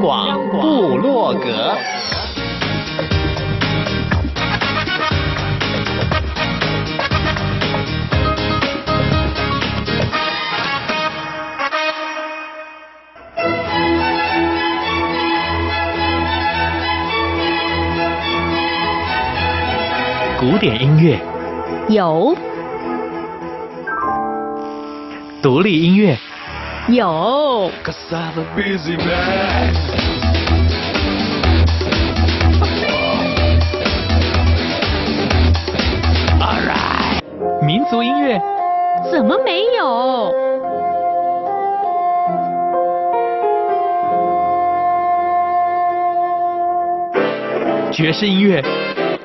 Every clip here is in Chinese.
广布洛格。古典音乐。有，独立音乐有，民族音乐怎么没有？爵士音乐。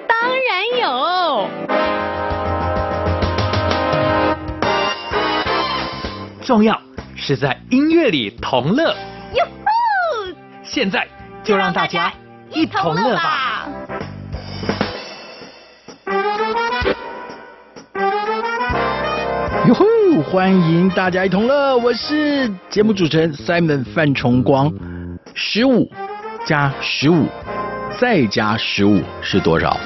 当然有。重要是在音乐里同乐。哟吼！现在就让大家一同乐吧。哟吼！欢迎大家一同乐，我是节目主持人 Simon 范崇光。十五加十五再加十五是多少？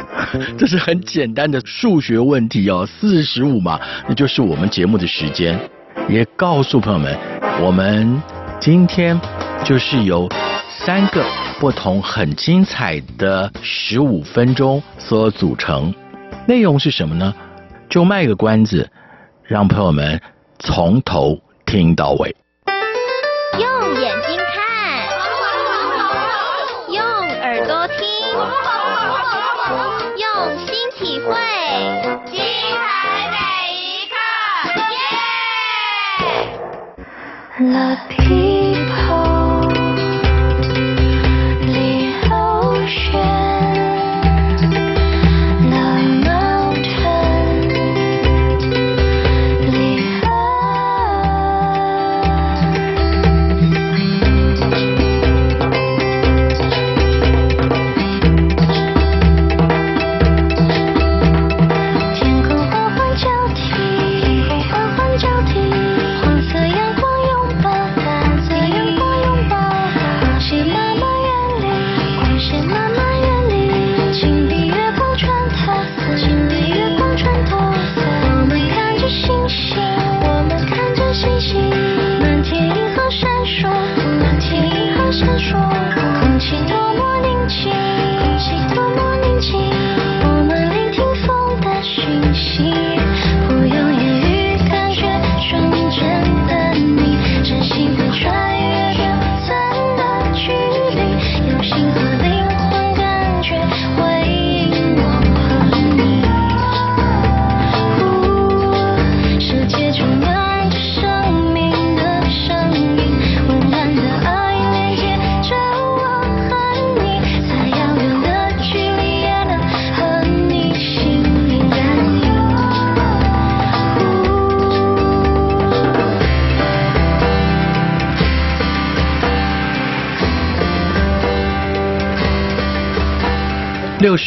这是很简单的数学问题哦，四十五嘛，那就是我们节目的时间。也告诉朋友们，我们今天就是由三个不同很精彩的十五分钟所组成。内容是什么呢？就卖个关子，让朋友们从头听到尾。用眼六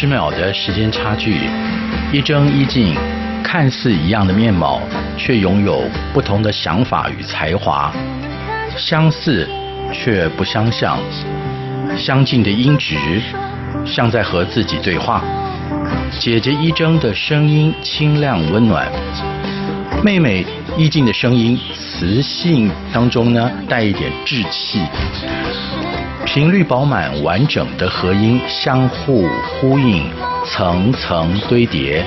十秒的时间差距，一睁一静，看似一样的面貌，却拥有不同的想法与才华，相似却不相像，相近的音质，像在和自己对话。姐姐一真的声音清亮温暖，妹妹一静的声音磁性当中呢，带一点稚气。频率饱满、完整的和音相互呼应，层层堆叠，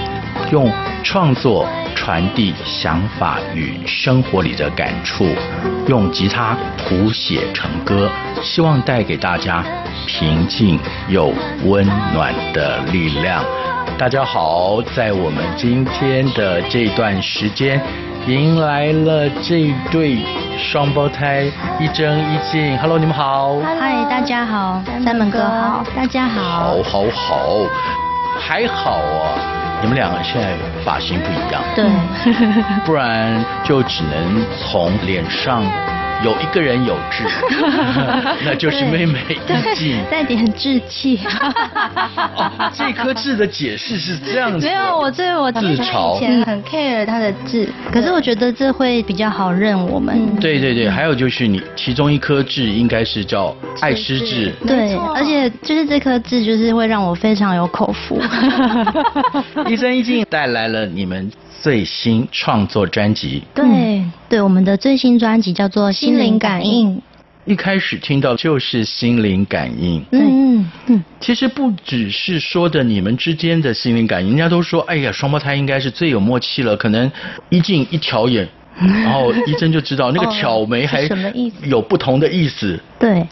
用创作传递想法与生活里的感触，用吉他谱写成歌，希望带给大家平静又温暖的力量。大家好，在我们今天的这段时间，迎来了这对双胞胎一真一静。Hello，你们好。嗨，大家好。三门哥好，大家好。好，好，好，还好啊。你们两个现在发型不一样。对。不然就只能从脸上有一个人有志，那就是妹妹一静，带点志气。哦，这颗痣的解释是这样子。没有，我对我自嘲，以前很 care 他的痣，可是我觉得这会比较好认我们。嗯、对对对，还有就是你其中一颗痣应该是叫爱吃痣。对，而且就是这颗痣就是会让我非常有口福。一真一静带来了你们最新创作专辑。对、嗯、对，我们的最新专辑叫做《心灵感应》。一开始听到就是心灵感应，嗯嗯，其实不只是说的你们之间的心灵感应，人家都说，哎呀，双胞胎应该是最有默契了，可能一进一挑眼，然后一真就知道那个挑眉还有不同的意思，对，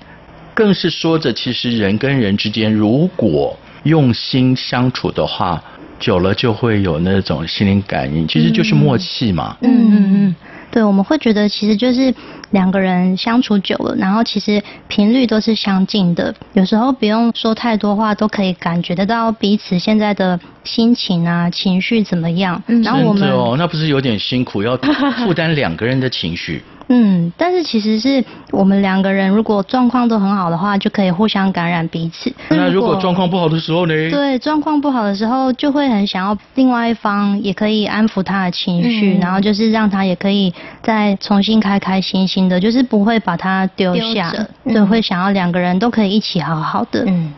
更是说着，其实人跟人之间如果用心相处的话，久了就会有那种心灵感应，其实就是默契嘛，嗯嗯嗯。对，我们会觉得其实就是两个人相处久了，然后其实频率都是相近的，有时候不用说太多话，都可以感觉得到彼此现在的心情啊、情绪怎么样。嗯，然后我们哦，那不是有点辛苦，要负担两个人的情绪。嗯，但是其实是我们两个人如果状况都很好的话，就可以互相感染彼此。那如果状况不好的时候呢？对，状况不好的时候就会很想要另外一方也可以安抚他的情绪，嗯，然后就是让他也可以再重新开开心心的，就是不会把他丢下。对，嗯，会想要两个人都可以一起好好的。嗯。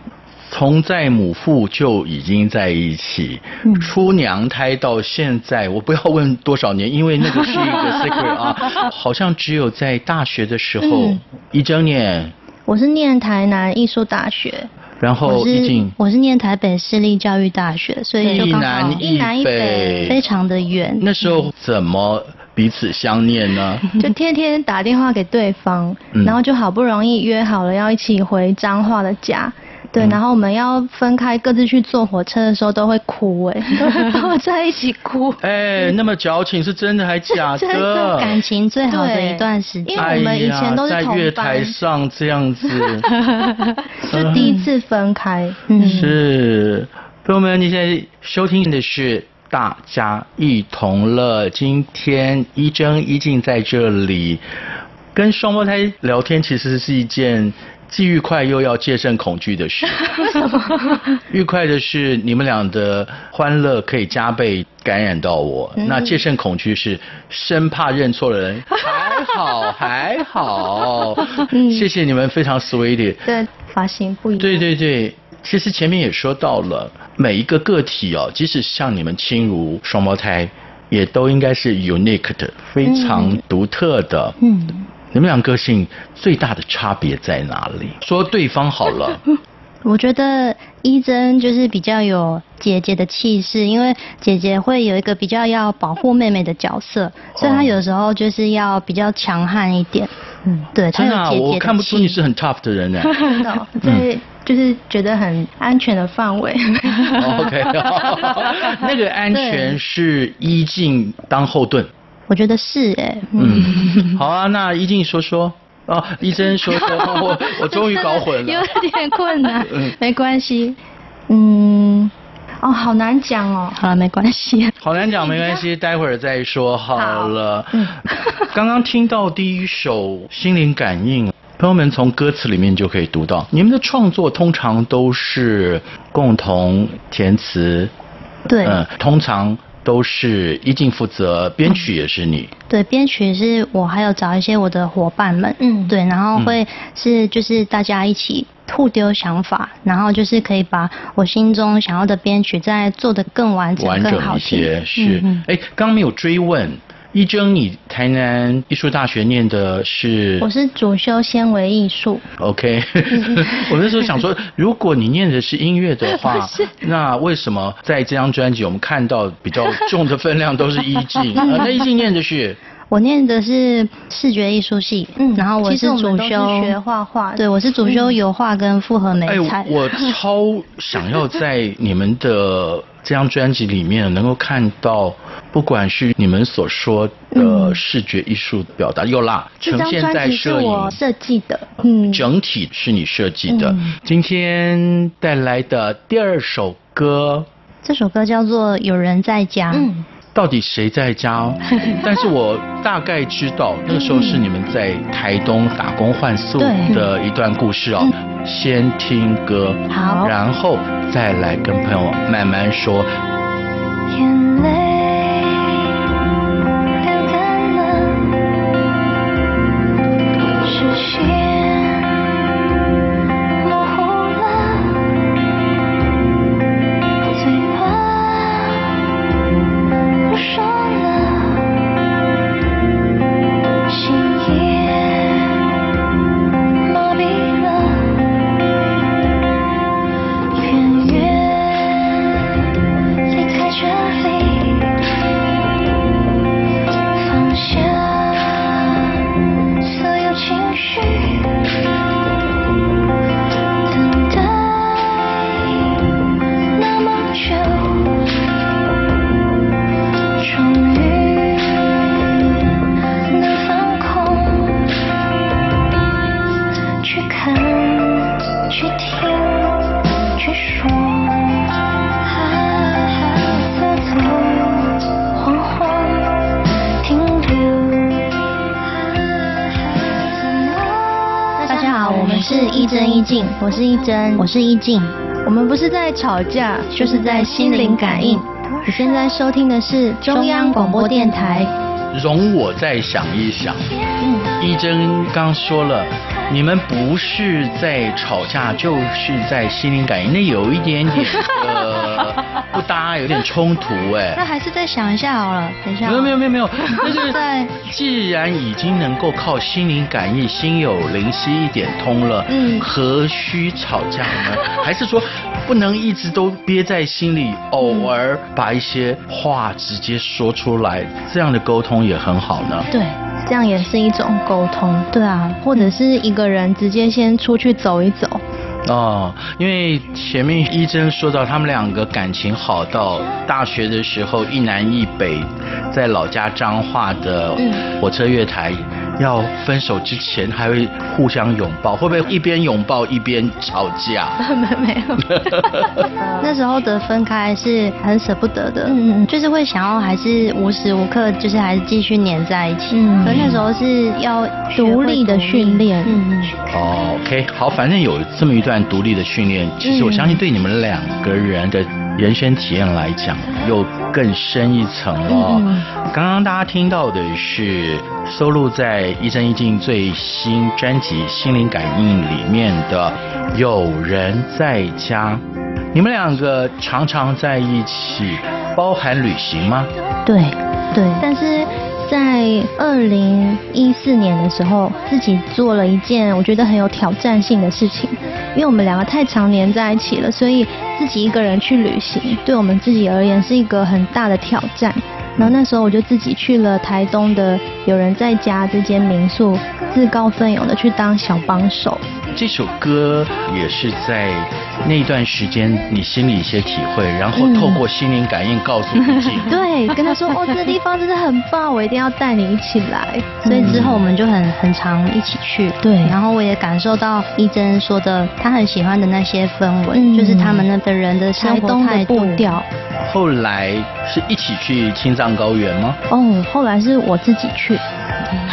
从在母腹就已经在一起，出娘胎到现在，我不要问多少年，因为那个是一个 secret 啊。好像只有在大学的时候，一整年。我是念台南艺术大学，然后一静，我是念台北市立教育大学，所以就刚好一南一北，非常的远。那时候怎么彼此相念呢？就天天打电话给对方，然后就好不容易约好了要一起回彰化的家。对，然后我们要分开各自去坐火车的时候都会哭哎，都会在一起哭。哎，那么矫情是真的还假的？感情最好的一段时间，因为我们以前都是同班。在月台上这样子，是第一次分开。嗯，是，朋友们，你现在收听的是大家一同乐。今天一真一静在这里跟双胞胎聊天，其实是一件。既愉快又要戒慎恐惧的事。为什么？愉快的是你们俩的欢乐可以加倍感染到我，嗯、那戒慎恐惧是生怕认错了人。还好还好，嗯、谢谢你们非常 sweet。对，发型不一样。对对对，其实前面也说到了，每一个个体哦，即使像你们亲如双胞胎，也都应该是 unique 的，非常独特的。嗯。嗯你们俩个性最大的差别在哪里？说对方好了。我觉得一真就是比较有姐姐的气势，因为姐姐会有一个比较要保护妹妹的角色，所以她有时候就是要比较强悍一点。嗯，对，她有姐姐的气。我看不出你是很 tough 的人呢。对，就是觉得很安全的范围。OK，那个安全是一静当后盾。我觉得是哎、欸，嗯，好啊，那一静说说。哦，一珍说说，我 我终于搞混了，有点困难，嗯，没关系，嗯，哦，好难讲哦，好了，没关系，好难讲，没关系，待会儿再说好了。好嗯，刚刚听到第一首《心灵感应》，朋友们从歌词里面就可以读到，你们的创作通常都是共同填词，对，嗯，通常。都是一静负责，编曲也是你。对，编曲是我，还有找一些我的伙伴们。嗯，对，然后会是就是大家一起互丢想法，然后就是可以把我心中想要的编曲再做得更完整、完整一些。是，哎，刚刚没有追问。一征，你台南艺术大学念的是？我是主修纤维艺术。OK，我那时候想说，如果你念的是音乐的话，那为什么在这张专辑我们看到比较重的分量都是一静？那一静念的是？我念的是视觉艺术系，嗯，然后我是主修学画画，对，我是主修油画跟复合媒材。哎，我 超想要在你们的这张专辑里面能够看到。不管是你们所说的视觉艺术表达，又啦，呈现在摄影设计的，嗯，整体是你设计的。今天带来的第二首歌，这首歌叫做《有人在家》。嗯，到底谁在家？但是我大概知道那个时候是你们在台东打工换宿的一段故事哦。先听歌，好，然后再来跟朋友慢慢说。我是一真，我是一静，我们不是在吵架，就是在心灵感应。你现在收听的是中央广播电台。容我再想一想，嗯，一真刚说了，你们不是在吵架，就是在心灵感应，那有一点点呃。不搭，有点冲突哎。那还是再想一下好了，等一下。没有没有没有没有，那就是在既然已经能够靠心灵感应，心有灵犀一点通了，嗯，何须吵架呢？还是说不能一直都憋在心里，偶尔把一些话直接说出来，这样的沟通也很好呢？对，这样也是一种沟通。对啊，或者是一个人直接先出去走一走。哦，因为前面一真说到他们两个感情好到大学的时候一南一北，在老家彰化的火车月台。要分手之前还会互相拥抱，会不会一边拥抱一边吵架？没没有，那时候的分开是很舍不得的，嗯嗯，就是会想要还是无时无刻就是还是继续黏在一起，嗯，可那时候是要独立的训练，嗯嗯。哦，OK，好，反正有这么一段独立的训练，其实我相信对你们两个人的。人生体验来讲，又更深一层哦。刚刚大家听到的是收录在一生一静最新专辑《心灵感应》里面的《有人在家》。你们两个常常在一起，包含旅行吗？对对，但是。在二零一四年的时候，自己做了一件我觉得很有挑战性的事情，因为我们两个太常黏在一起了，所以自己一个人去旅行，对我们自己而言是一个很大的挑战。然后那时候我就自己去了台东的有人在家这间民宿，自告奋勇的去当小帮手。这首歌也是在那段时间你心里一些体会，然后透过心灵感应告诉自己，嗯、对，跟他说哦，这个地方真的很棒，我一定要带你一起来。所以之后我们就很很常一起去，对。然后我也感受到一真说的，他很喜欢的那些氛围，嗯、就是他们那的人的生活态度。后来是一起去青藏高原吗？哦，后来是我自己去。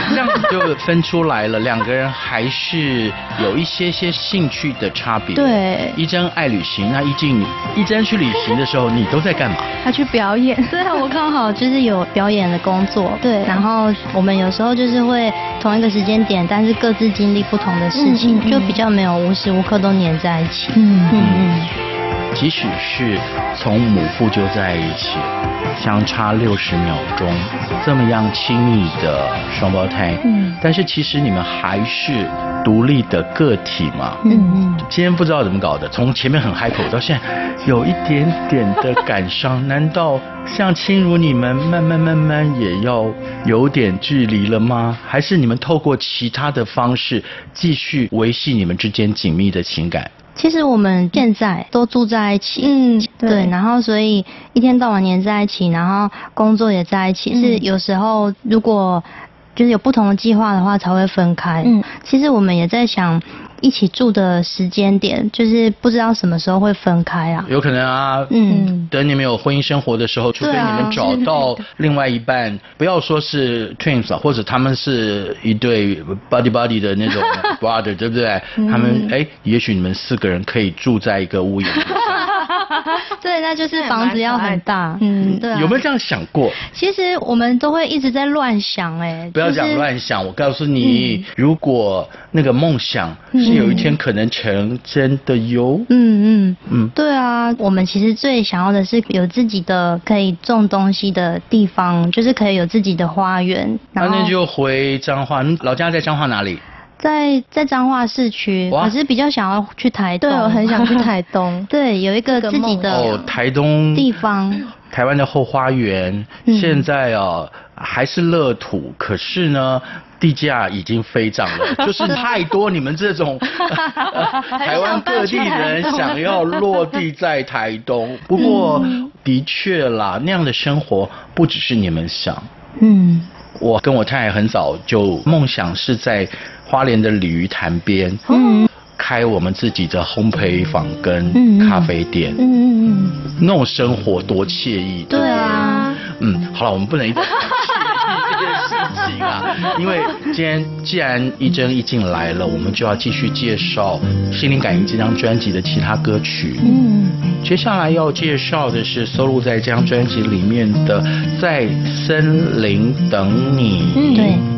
这样子就分出来了，两个人还是有一些些兴趣的差别。对，一真爱旅行，那一静，一真去旅行的时候，你都在干嘛？他去表演，对啊，我刚好就是有表演的工作。对，然后我们有时候就是会同一个时间点，但是各自经历不同的事情，嗯嗯嗯，就比较没有无时无刻都黏在一起。嗯嗯嗯。即使是从母腹就在一起，相差六十秒钟，这么样亲密的双胞胎，嗯，但是其实你们还是独立的个体嘛，嗯嗯。今天不知道怎么搞的，从前面很 hyper 到现在有一点点的感伤，难道像亲如你们，慢慢慢慢也要有点距离了吗？还是你们透过其他的方式继续维系你们之间紧密的情感？其实我们现在都住在一起，嗯，对，对，然后所以一天到晚黏在一起，然后工作也在一起。嗯、是有时候如果就是有不同的计划的话才会分开。嗯，其实我们也在想。一起住的时间点，就是不知道什么时候会分开啊。有可能啊，嗯，等你们有婚姻生活的时候，除非你们找到另外一半，不要说是 twins 啊或者他们是一对 buddy buddy 的那种 brother，对不对？他们哎，也许你们四个人可以住在一个屋檐。对，那就是房子要很大，嗯，对、啊。有没有这样想过？其实我们都会一直在乱想，哎，不要讲乱想。我告诉你，嗯、如果那个梦想是有一天可能成真的哟。嗯嗯嗯，对啊，我们其实最想要的是有自己的可以种东西的地方，就是可以有自己的花园。那那就回彰化，老家在彰化哪里？在在彰化市区，可是比较想要去台东。对，我很想去台东。对，有一个自己的哦，台东地方，台湾的后花园。现在哦还是乐土，可是呢地价已经飞涨了，就是太多你们这种 台湾各地人想要落地在台东。不过的确啦，那样的生活不只是你们想。嗯，我跟我太太很早就梦想是在。花莲的鲤鱼潭边，嗯，开我们自己的烘焙坊跟咖啡店，嗯嗯嗯，那种生活多惬意，对啊，嗯，好了，我们不能一直这件事情啊，因为今天既然一真一进来了，我们就要继续介绍《心灵感应》这张专辑的其他歌曲，嗯，接下来要介绍的是收录在这张专辑里面的《在森林等你》，嗯，对。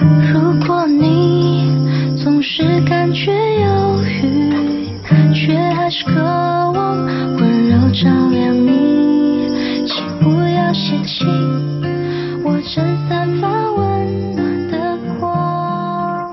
如果你总是感觉忧郁，却还是渴望温柔照亮你，请不要嫌弃我正散发温暖的光。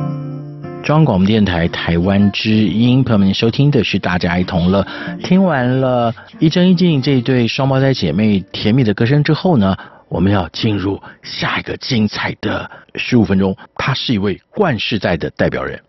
中央广播电台台湾之音，朋友们收听的是大家一同乐。听完了一真一静这一对双胞胎姐妹甜蜜的歌声之后呢，我们要进入下一个精彩的十五分钟。他是一位冠世代的代表人。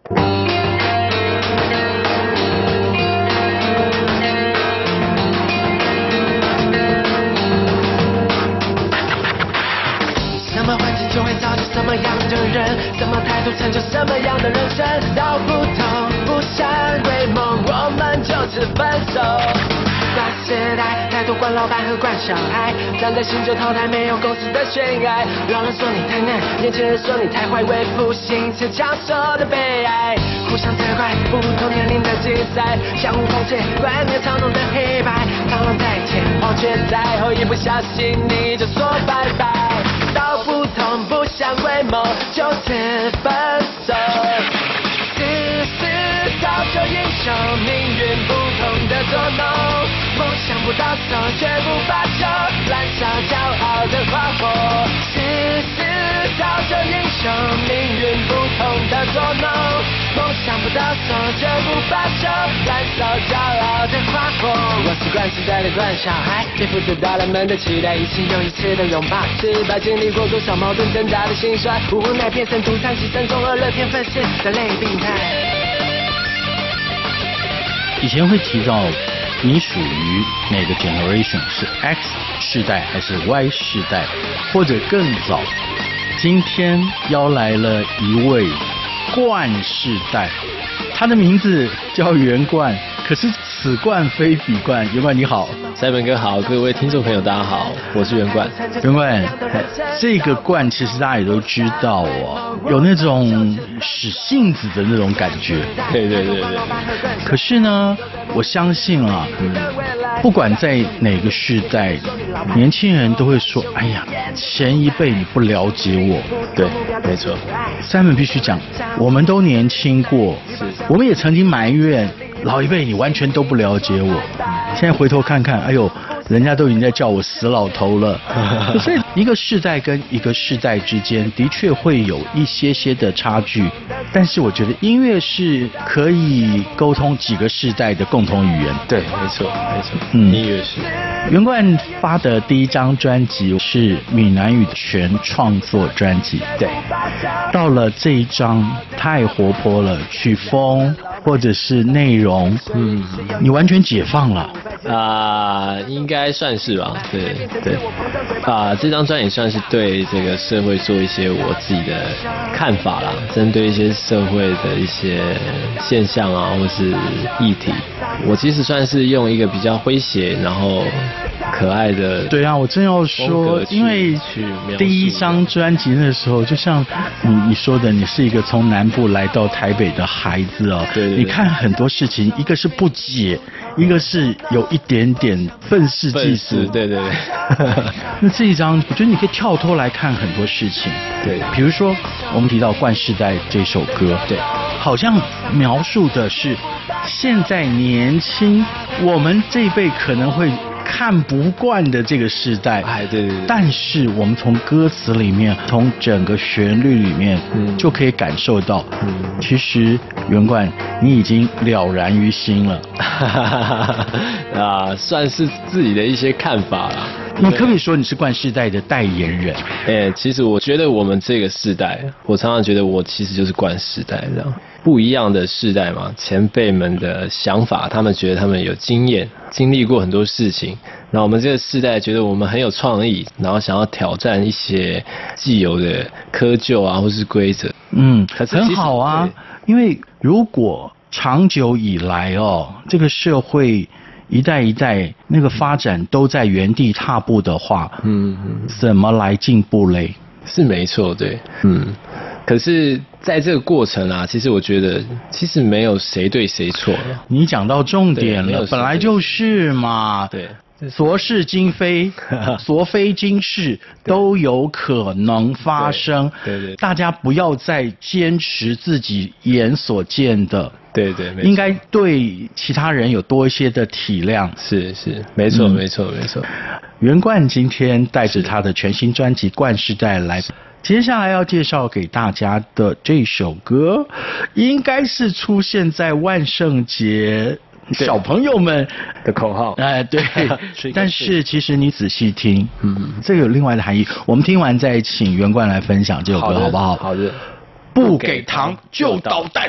什么环境就会造就什么样的人，什么态度成就什么样的人生。道不同不相为谋，我们就此分手。世代太多惯老板和惯小孩，站在新旧淘汰没有共识的悬崖。老人说你太嫩，年轻人说你太坏，为赋新词强说的悲哀。互相责怪，不同年龄的竞赛，相互攻击，观念操弄的黑白。螳螂在前，黄雀在后，一不小心你就说拜拜。道不同不相为谋，就此分手。自私造就英雄，命运不同的捉弄。梦想不到手，绝不罢休，燃烧骄傲的花火。世事造就英雄，命运不同的捉弄。梦想不到手，绝不罢休，燃烧骄傲的花火。我是惯世代的惯小孩，背负着大人们的期待，一次又一次的拥抱。失败经历过多少矛盾挣扎的心酸，无奈变成独善其身，中二了天分是的类病态。以前会提到。你属于哪个 generation？是 X 世代还是 Y 世代，或者更早？今天邀来了一位冠世代，他的名字叫袁冠，可是此冠非彼冠。元冠你好。塞本哥好，各位听众朋友大家好，我是元冠。元冠，这个冠其实大家也都知道哦，有那种使性子的那种感觉。对对对对。可是呢，我相信啊，嗯，不管在哪个时代，年轻人都会说：“哎呀，前一辈你不了解我。”对，没错。塞本必须讲，我们都年轻过，我们也曾经埋怨。老一辈，你完全都不了解我。现在回头看看，哎呦，人家都已经在叫我死老头了。所以一个世代跟一个世代之间的确会有一些些的差距，但是我觉得音乐是可以沟通几个世代的共同语言。对，没错，没错。嗯，音乐是。袁冠发的第一张专辑是闽南语全创作专辑。对。到了这一张太活泼了，曲风或者是内容，嗯，你完全解放了。啊、呃，应该算是吧。对对，啊、呃，这张专辑算是对这个社会做一些我自己的看法啦，针对一些社会的一些现象啊，或是议题，我其实算是用一个比较诙谐，然后。可爱的，对啊，我正要说，因为第一张专辑那时候，就像你你说的，你是一个从南部来到台北的孩子哦，对，对，对，你看很多事情，一个是不解，一个是有一点点愤世对对对。那这一张，我觉得你可以跳脱来看很多事情，对，比如说我们提到《冠世代》这首歌，对，好像描述的是现在年轻我们这一辈可能会。看不惯的这个时代，哎，对对对。但是我们从歌词里面，从整个旋律里面，嗯，就可以感受到，嗯，其实袁冠你已经了然于心了，啊，算是自己的一些看法了。你可以说你是冠世代的代言人？哎，其实我觉得我们这个世代，我常常觉得我其实就是冠世代这样。不一样的世代嘛，前辈们的想法，他们觉得他们有经验，经历过很多事情。然后我们这个世代觉得我们很有创意，然后想要挑战一些既有的窠臼啊，或是规则。嗯，很好啊。因为如果长久以来哦，这个社会一代一代那个发展都在原地踏步的话，嗯，怎么来进步嘞？是没错，对，嗯。可是，在这个过程啊，其实我觉得，其实没有谁对谁错。你讲到重点了，本来就是嘛。对，昨是今非，昨非今是，都有可能发生。对对，对，对，大家不要再坚持自己眼所见的。对对，应该对其他人有多一些的体谅。是是，没错、嗯、没错没错。袁冠今天带着他的全新专辑《冠世代》来。接下来要介绍给大家的这首歌，应该是出现在万圣节小朋友们的口号。哎，对。但是其实你仔细听，嗯，这个有另外的含义。我们听完再请袁冠来分享这首歌，好，好不好？好的。不给糖就捣蛋。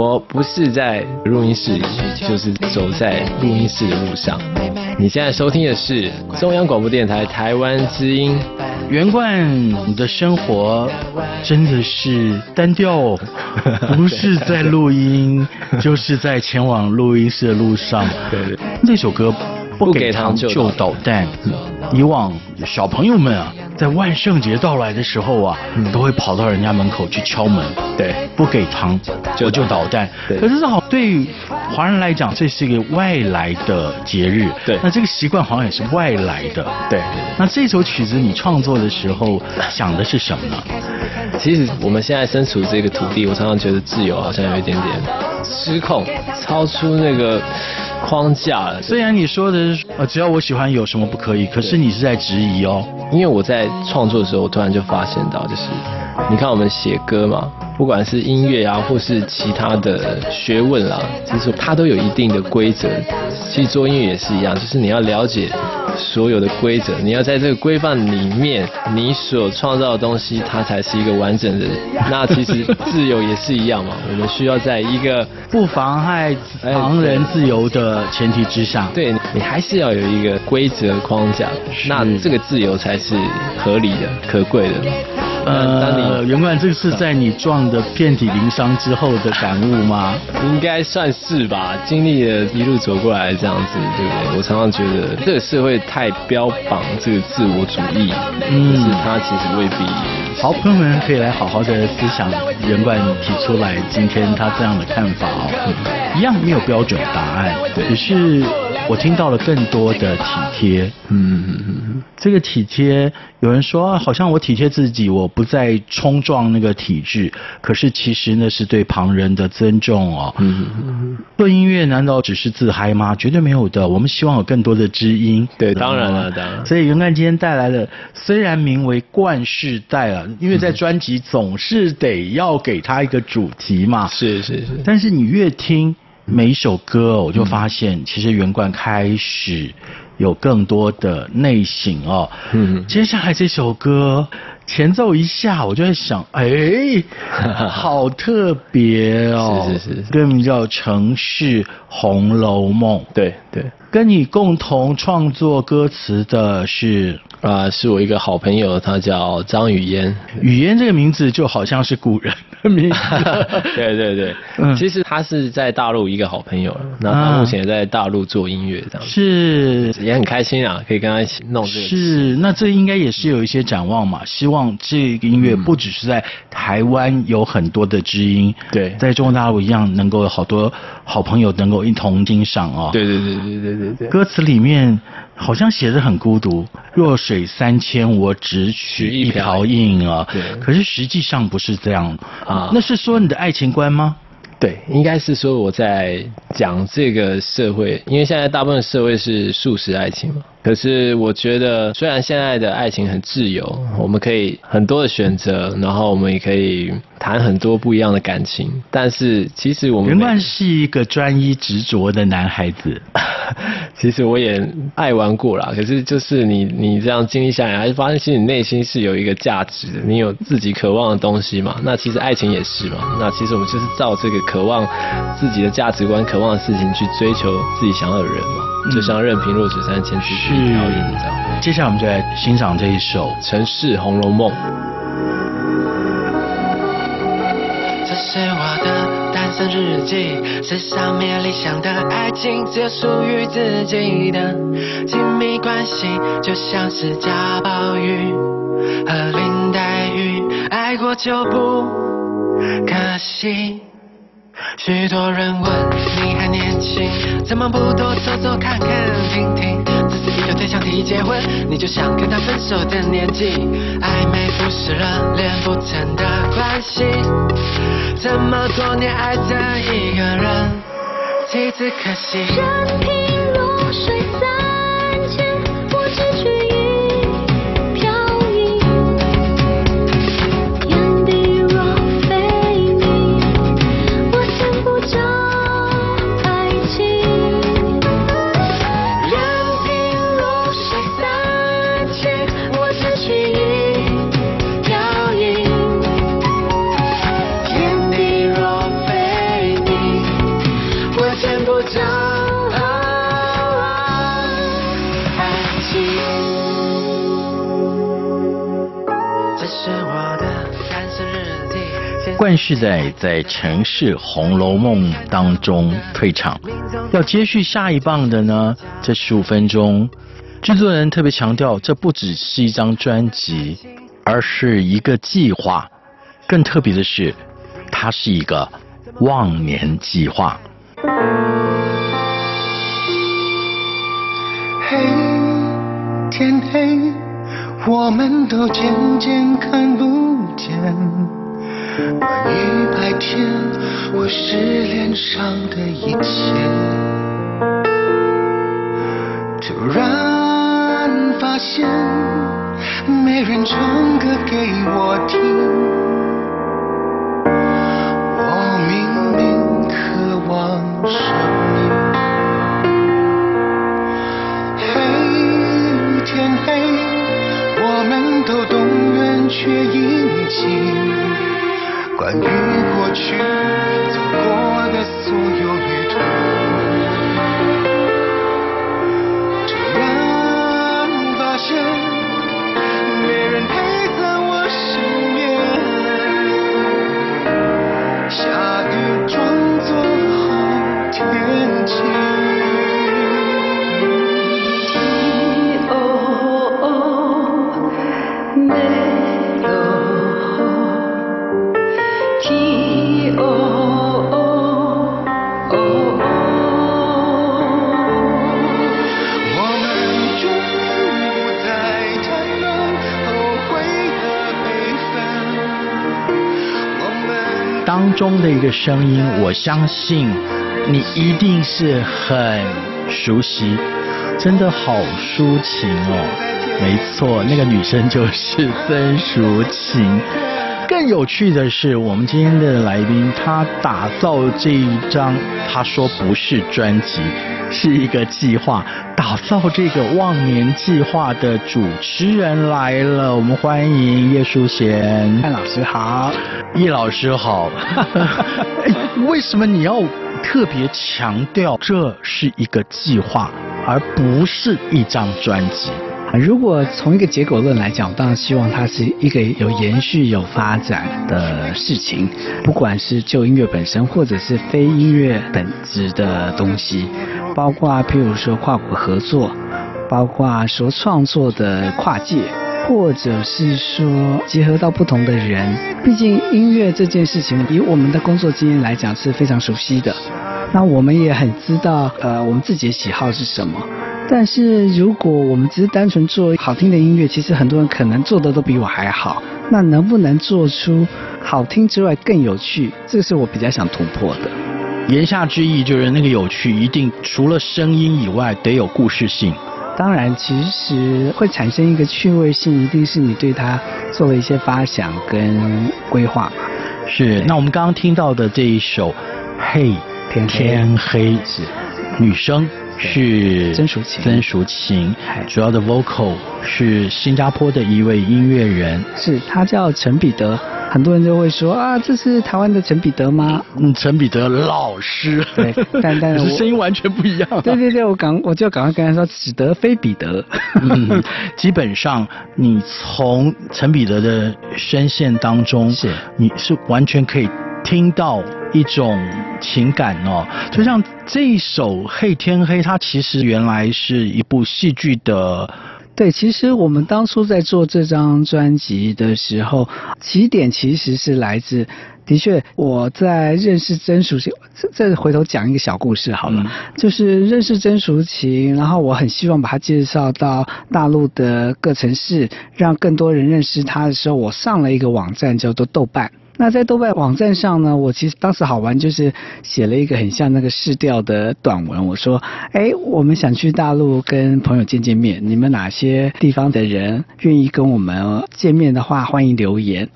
我不是在录音室里，就是走在录音室的路上。你现在收听的是中央广播电台台湾之音。袁冠，你的生活真的是单调，不是在录音，就是在前往录音室的路上。对对，那首歌不给糖就捣蛋。以往小朋友们啊。在万圣节到来的时候啊，嗯、都会跑到人家门口去敲门，对，不给糖就就捣蛋。可是好，对于华人来讲，这是一个外来的节日，对。那这个习惯好像也是外来的，对。那这首曲子你创作的时候想的是什么呢？其实我们现在身处这个土地，我常常觉得自由好像有一点点失控，超出那个框架了。虽然你说的是呃，只要我喜欢，有什么不可以？可是你是在质疑哦。因为我在创作的时候，我突然就发现到，就是你看我们写歌嘛，不管是音乐啊，或是其他的学问啦，其实它都有一定的规则。其实做音乐也是一样，就是你要了解。所有的规则，你要在这个规范里面，你所创造的东西，它才是一个完整的。那其实自由也是一样嘛，我们需要在一个不妨害旁人自由的前提之下，对，你还是要有一个规则框架，那这个自由才是合理的、可贵的。呃，袁冠，这个是在你撞的遍体鳞伤之后的感悟吗？应该算是吧，经历了一路走过来这样子，对不对？我常常觉得这个社会太标榜这个自我主义，嗯，是他其实未必。好，朋友们可以来好好的思想袁冠提出来今天他这样的看法哦，嗯，一样没有标准答案，对，只是。我听到了更多的体贴，嗯这个体贴，有人说好像我体贴自己，我不再冲撞那个体制，可是其实那是对旁人的尊重哦。嗯嗯，做音乐难道只是自嗨吗？绝对没有的，我们希望有更多的知音。对，当然了，当然。所以袁干今天带来了，虽然名为冠世代啊，因为在专辑总是得要给他一个主题嘛。是是是，但是你越听。每一首歌，我就发现，其实袁冠开始有更多的内省哦。嗯，接下来这首歌前奏一下，我就在想，哎，好特别哦。是是是，歌名叫《城市红楼梦》。对对，跟你共同创作歌词的是。啊、呃，是我一个好朋友，他叫张雨嫣。雨嫣这个名字就好像是古人的名字。对对对，嗯，其实他是在大陆一个好朋友，那他目前也在大陆做音乐，这样、啊、是也很开心啊，可以跟他一起弄这个。是，那这应该也是有一些展望嘛，希望这个音乐不只是在台湾有很多的知音，对、嗯，在中国大陆一样能够有好多好朋友能够一同欣赏哦。对对对对对对对，歌词里面。好像写的很孤独，弱水三千，我只取一瓢饮啊。对，可是实际上不是这样啊。那是说你的爱情观吗？对，应该是说我在讲这个社会，因为现在大部分社会是素食爱情嘛。可是我觉得，虽然现在的爱情很自由，我们可以很多的选择，然后我们也可以谈很多不一样的感情，但是其实我们元冠是一个专一执着的男孩子。其实我也爱玩过啦，可是就是你你这样经历下来，还是发现其实你内心是有一个价值的，你有自己渴望的东西嘛。那其实爱情也是嘛。那其实我们就是照这个渴望自己的价值观、渴望的事情去追求自己想要的人嘛。嗯、就像任凭弱水三千去取一瓢饮这样。接下来我们就来欣赏这一首《城市红楼梦》。这是我的单身日记，是上面理想的爱情，只有属于自己的亲密关系，就像是贾宝玉和林黛玉，爱过就不可惜。许多人问你还年轻，怎么不多走走看看听听？只是一有对象提结婚，你就想跟他分手的年纪。暧昧不是热恋不成的关系，这么多年爱着一个人，几次可惜。任凭弱水冠世仔在《城市红楼梦》当中退场，要接续下一棒的呢？这十五分钟，制作人特别强调，这不只是一张专辑，而是一个计划。更特别的是，它是一个忘年计划。嘿，天黑，我们都渐渐看不见。关于白天我是脸上的一切突然发现没人唱歌给我听。中的一个声音，我相信你一定是很熟悉，真的好抒情哦。没错，那个女生就是曾淑琴。更有趣的是，我们今天的来宾，他打造这一张，他说不是专辑，是一个计划。打造这个忘年计划的主持人来了，我们欢迎叶淑贤。范老师好，叶老师好。为什么你要特别强调这是一个计划，而不是一张专辑？如果从一个结果论来讲，我当然希望它是一个有延续、有发展的事情，不管是就音乐本身，或者是非音乐本质的东西，包括譬如说跨国合作，包括说创作的跨界，或者是说结合到不同的人。毕竟音乐这件事情，以我们的工作经验来讲是非常熟悉的，那我们也很知道，呃，我们自己的喜好是什么。但是如果我们只是单纯做好听的音乐，其实很多人可能做的都比我还好。那能不能做出好听之外更有趣？这是我比较想突破的。言下之意就是那个有趣一定除了声音以外得有故事性。当然，其实会产生一个趣味性，一定是你对它做了一些发想跟规划嘛。是。那我们刚刚听到的这一首《嘿天黑》，天黑是女生。是曾淑琴，曾淑琴，主要的 vocal 是新加坡的一位音乐人，是他叫陈彼得，很多人就会说啊，这是台湾的陈彼得吗？嗯，陈彼得老师，对，但但 是声音完全不一样。对对对，我赶我就赶快跟他说，只得非彼得。嗯，基本上你从陈彼得的声线当中，是你是完全可以。听到一种情感哦，就像这一首《黑天黑》，它其实原来是一部戏剧的。对，其实我们当初在做这张专辑的时候，起点其实是来自，的确我在认识曾淑琴，再回头讲一个小故事好了，嗯、就是认识曾淑琴，然后我很希望把她介绍到大陆的各城市，让更多人认识她的时候，我上了一个网站叫做豆瓣。那在豆瓣网站上呢，我其实当时好玩，就是写了一个很像那个市调的短文。我说，哎，我们想去大陆跟朋友见见面，你们哪些地方的人愿意跟我们见面的话，欢迎留言。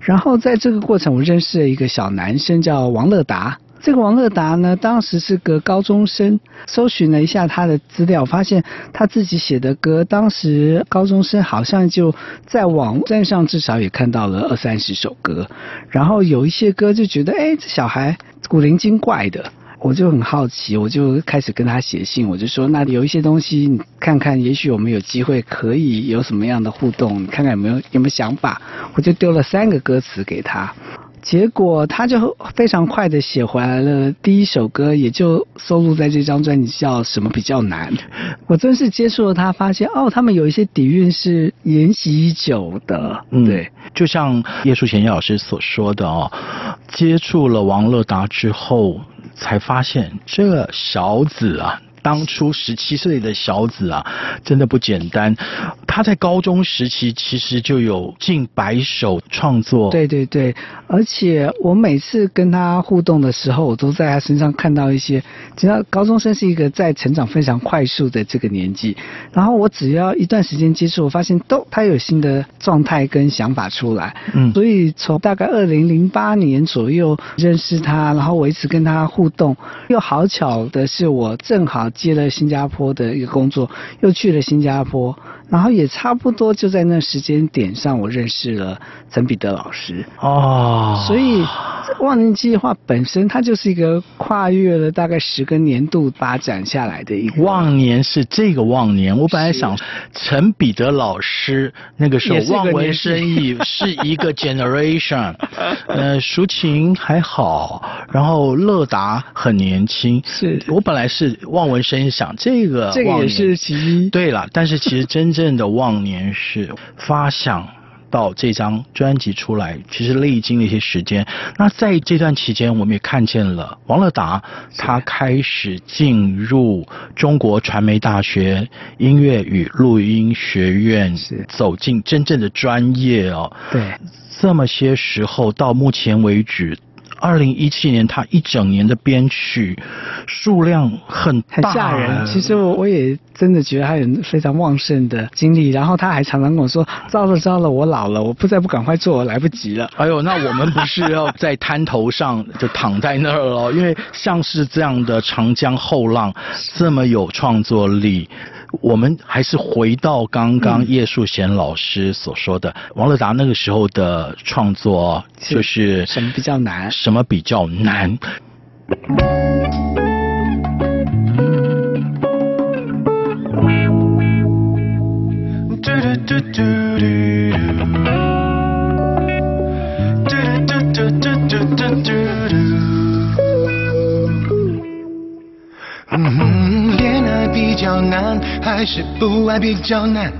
然后在这个过程，我认识了一个小男生，叫王乐达。这个王乐达呢，当时是个高中生，搜寻了一下他的资料，发现他自己写的歌，当时高中生好像就在网站上至少也看到了二三十首歌，然后有一些歌就觉得，哎，这小孩古灵精怪的，我就很好奇，我就开始跟他写信，我就说，那有一些东西，你看看，也许我们有机会可以有什么样的互动，你看看有没有有没有想法，我就丢了三个歌词给他。结果他就非常快的写回来了，第一首歌也就收录在这张专辑，叫什么比较难。我真是接触了他，发现哦，他们有一些底蕴是沿袭已久的。嗯，对，就像叶淑贤叶老师所说的哦，接触了王乐达之后，才发现这个小子啊。当初十七岁的小子啊，真的不简单。他在高中时期其实就有近百首创作。对对对，而且我每次跟他互动的时候，我都在他身上看到一些，只要高中生是一个在成长非常快速的这个年纪，然后我只要一段时间接触，我发现都他有新的状态跟想法出来。嗯，所以从大概二零零八年左右认识他，然后我一直跟他互动，又好巧的是我正好接了新加坡的一个工作，又去了新加坡。然后也差不多就在那时间点上，我认识了陈彼得老师。哦，所以忘年计划本身它就是一个跨越了大概十个年度发展下来的一个忘年是这个忘年。我本来想陈彼得老师那个时候望文生义是一个 generation，呃，抒情还好，然后乐达很年轻，是。我本来是望文生义想这个这个也是其一，对了，但是其实。真正的忘年是发想到这张专辑出来，其实历经了一些时间。那在这段期间，我们也看见了王乐达，他开始进入中国传媒大学音乐与录音学院，走进真正的专业哦。对，这么些时候到目前为止。二零一七年，他一整年的编曲数量很大，很吓人。其实我我也真的觉得他有非常旺盛的精力。然后他还常常跟我说：“糟了糟了，我老了，我不再不赶快做，我来不及了。”哎呦，那我们不是要在滩头上就躺在那儿了？因为像是这样的长江后浪，这么有创作力。我们还是回到刚刚叶树贤老师所说的，嗯、王乐达那个时候的创作，就是什么比较难？什么比较难？恋爱比较难，还是不爱比较难？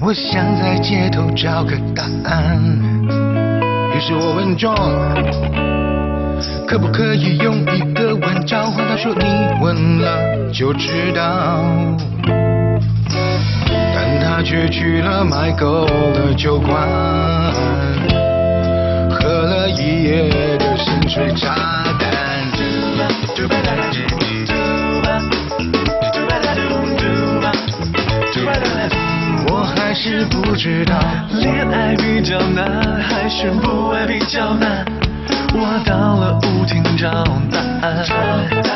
我想在街头找个答案。于是我问 John，可不可以用一个吻召唤？他说你吻了就知道。但他却去了买够了酒馆，喝了一夜的深水炸弹。是不知道，恋爱比较难，还是不爱比较难。我到了舞厅找答案，答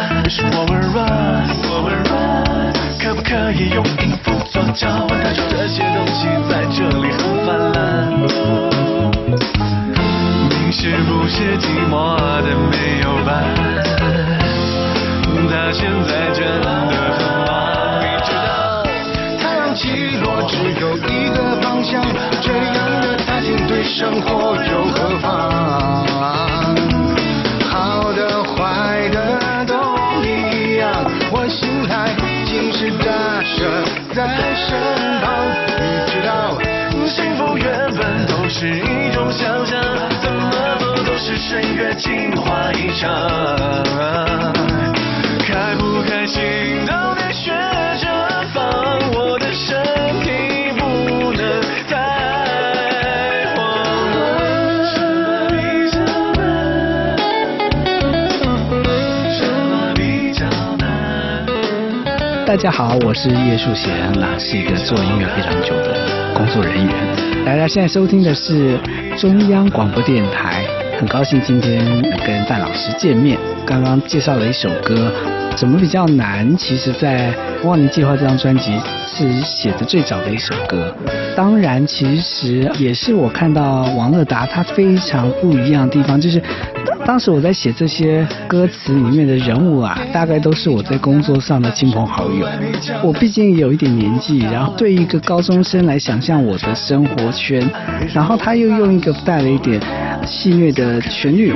案是我们 run，我们 run，可不可以用音符做交换？他说这些东西在这里很泛滥。你是不是寂寞的没有伴？他现在真的很。起落只有一个方向，这样的他竟对生活有何妨？好的坏的都一样，我心态尽是大蛇在身旁。你知道，幸福原本都是一种想象，怎么做都是岁月镜花一场。开不开心大家好，我是叶树贤，那是一个做音乐非常久的工作人员。大家现在收听的是中央广播电台，很高兴今天跟范老师见面。刚刚介绍了一首歌，怎么比较难？其实，在《忘年计划》这张专辑是写的最早的一首歌。当然，其实也是我看到王乐达他非常不一样的地方，就是。当时我在写这些歌词里面的人物啊，大概都是我在工作上的亲朋好友。我毕竟有一点年纪，然后对一个高中生来想象我的生活圈，然后他又用一个带了一点戏谑的旋律，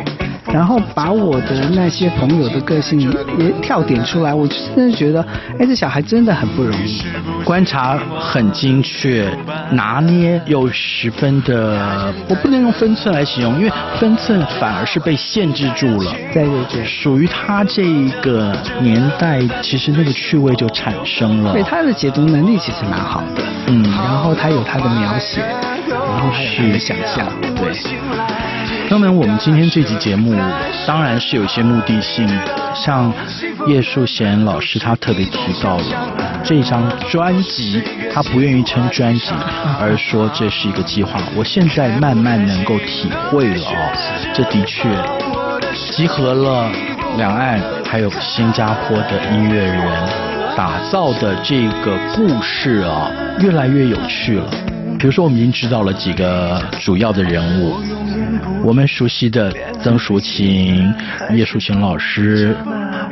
然后把我的那些朋友的个性也跳点出来，我真的觉得，哎，这小孩真的很不容易，观察很精确，拿捏又十分的，我不能用分寸来形容，因为分寸反而是被限制住了。对对对，属于他这个年代，其实那个趣味就产生了。对，他的解读能力其实蛮好的，嗯，然后他有他的描写，然后还有他的想象，对。那么我们今天这集节目当然是有一些目的性，像叶树贤老师他特别提到了这张专辑，他不愿意称专辑，而说这是一个计划。我现在慢慢能够体会了哦，这的确集合了两岸还有新加坡的音乐人打造的这个故事啊，越来越有趣了。比如说，我们已经知道了几个主要的人物，我们熟悉的曾淑琴、叶淑琴老师，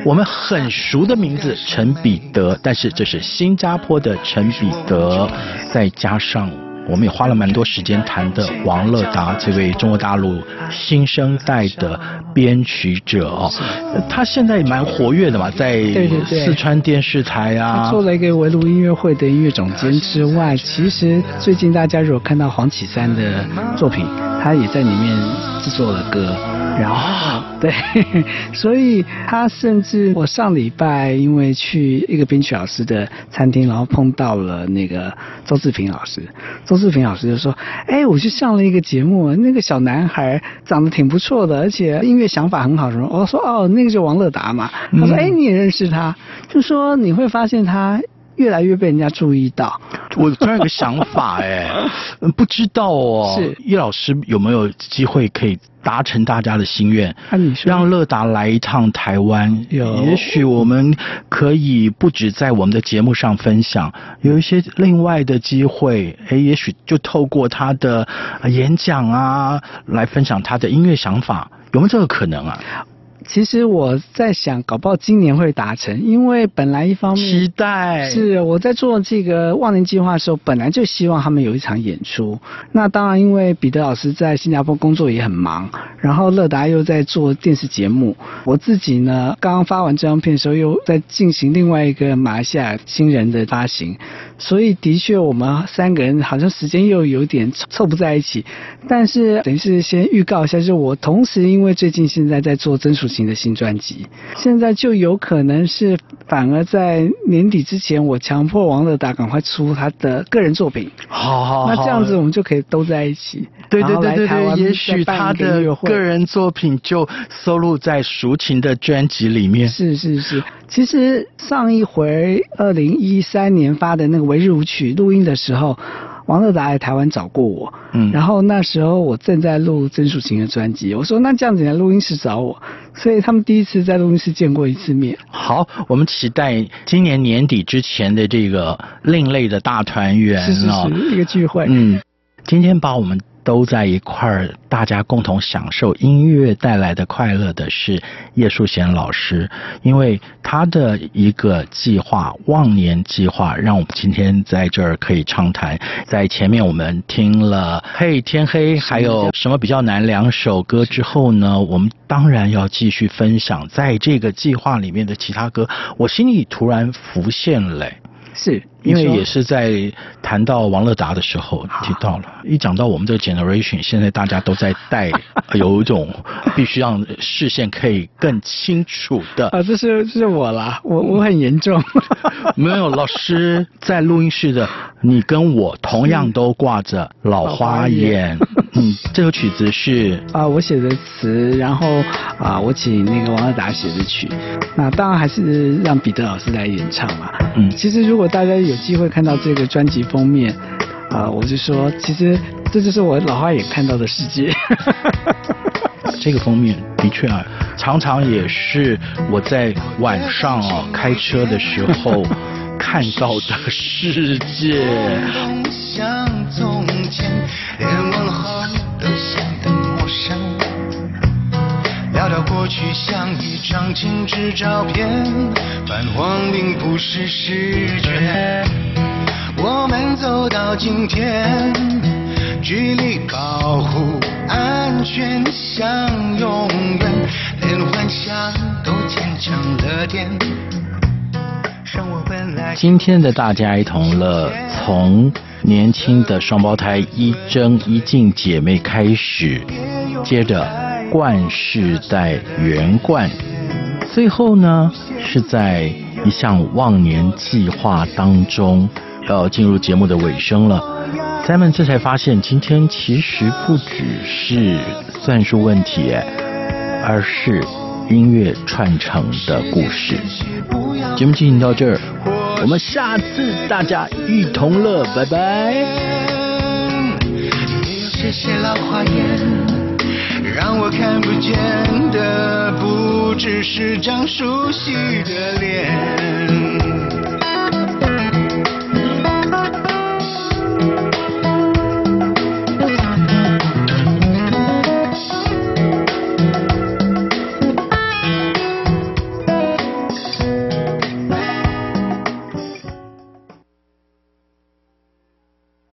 我们很熟的名字陈彼得，但是这是新加坡的陈彼得，再加上。我们也花了蛮多时间谈的王乐达这位中国大陆新生代的编曲者哦，他现在也蛮活跃的嘛，在四川电视台啊，做了一个围炉音乐会的音乐总监之外，其实最近大家如果看到黄绮珊的作品，他也在里面制作了歌。然后，对，所以他甚至我上礼拜因为去一个编曲老师的餐厅，然后碰到了那个周志平老师，周志平老师就说：“哎，我去上了一个节目，那个小男孩长得挺不错的，而且音乐想法很好什么。”我说：“哦，那个就王乐达嘛。”他说：“哎，你也认识他？”就说你会发现他。越来越被人家注意到，我突然有个想法哎，不知道哦，是叶老师有没有机会可以达成大家的心愿，让乐达来一趟台湾？有，也许我们可以不止在我们的节目上分享，有一些另外的机会，哎，也许就透过他的演讲啊，来分享他的音乐想法，有没有这个可能啊？其实我在想，搞不好今年会达成，因为本来一方面期待。是我在做这个忘年计划的时候，本来就希望他们有一场演出。那当然，因为彼得老师在新加坡工作也很忙，然后乐达又在做电视节目，我自己呢刚刚发完这张片的时候，又在进行另外一个马来西亚新人的发行，所以的确我们三个人好像时间又有点凑不在一起。但是等于是先预告一下，就是我同时因为最近现在在做曾淑琴的新专辑，现在就有可能是反而在年底之前，我强迫王乐达赶快出他的个人作品。好，好，好，那这样子我们就可以都在一起。对对对对对，也许他的个人作品就收录在淑琴的专辑里面。是是是，其实上一回二零一三年发的那个《唯日舞曲》录音的时候。王乐达来台湾找过我，嗯，然后那时候我正在录曾淑琴的专辑，我说那这样子你来录音室找我，所以他们第一次在录音室见过一次面。好，我们期待今年年底之前的这个另类的大团圆啊，是是是，一个聚会。嗯，今天把我们。都在一块儿，大家共同享受音乐带来的快乐的是叶树贤老师，因为他的一个计划——忘年计划，让我们今天在这儿可以畅谈。在前面我们听了《嘿天黑》，还有什么比较难两首歌之后呢，我们当然要继续分享在这个计划里面的其他歌。我心里突然浮现了。是因为也是在谈到王乐达的时候提到了，一讲到我们这个 generation，现在大家都在带 有一种必须让视线可以更清楚的啊，这是这是我啦，我我很严重，没有老师在录音室的，你跟我同样都挂着老花眼。嗯，这首曲子是啊，我写的词，然后啊，我请那个王乐达写的曲，那当然还是让彼得老师来演唱嘛。嗯，其实如果大家有机会看到这个专辑封面，啊，我就说，其实这就是我老花眼看到的世界。这个封面的确啊，常常也是我在晚上啊开车的时候看到的世界。连问候都显得陌生聊聊过去像一张静止照片，泛黄并不是视觉。我们走到今天，距离保护安全像永远。连幻想都牵成了天。今天的大家一同乐，从年轻的双胞胎一真一静姐妹开始，接着冠世代圆冠，最后呢是在一项忘年计划当中要进入节目的尾声了。咱们这才发现，今天其实不只是算术问题，而是音乐串成的故事。节目进行到这儿。我们下次大家一同乐，拜拜。谢谢老花眼，让我看不见的不只是张熟悉的脸。